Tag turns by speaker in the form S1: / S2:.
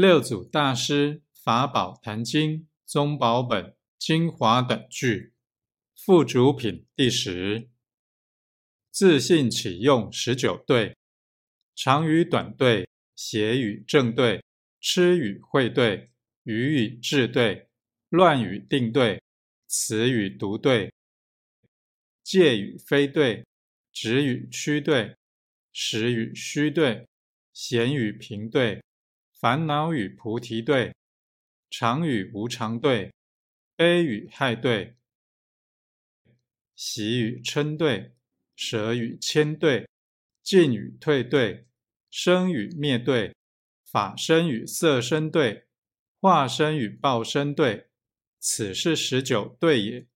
S1: 六祖大师法宝坛经宗宝本精华等句附主品第十。自信启用十九对，长语短对，邪语正对，痴语会对，语语智对，乱语定对，词语独对，借语非对，直语曲对，实语虚对，闲语平对。烦恼与菩提对，常与无常对，悲与害对，喜与嗔对，舍与谦对，进与退对，生与灭对，法身与色身对，化身与报身对，此是十九对也。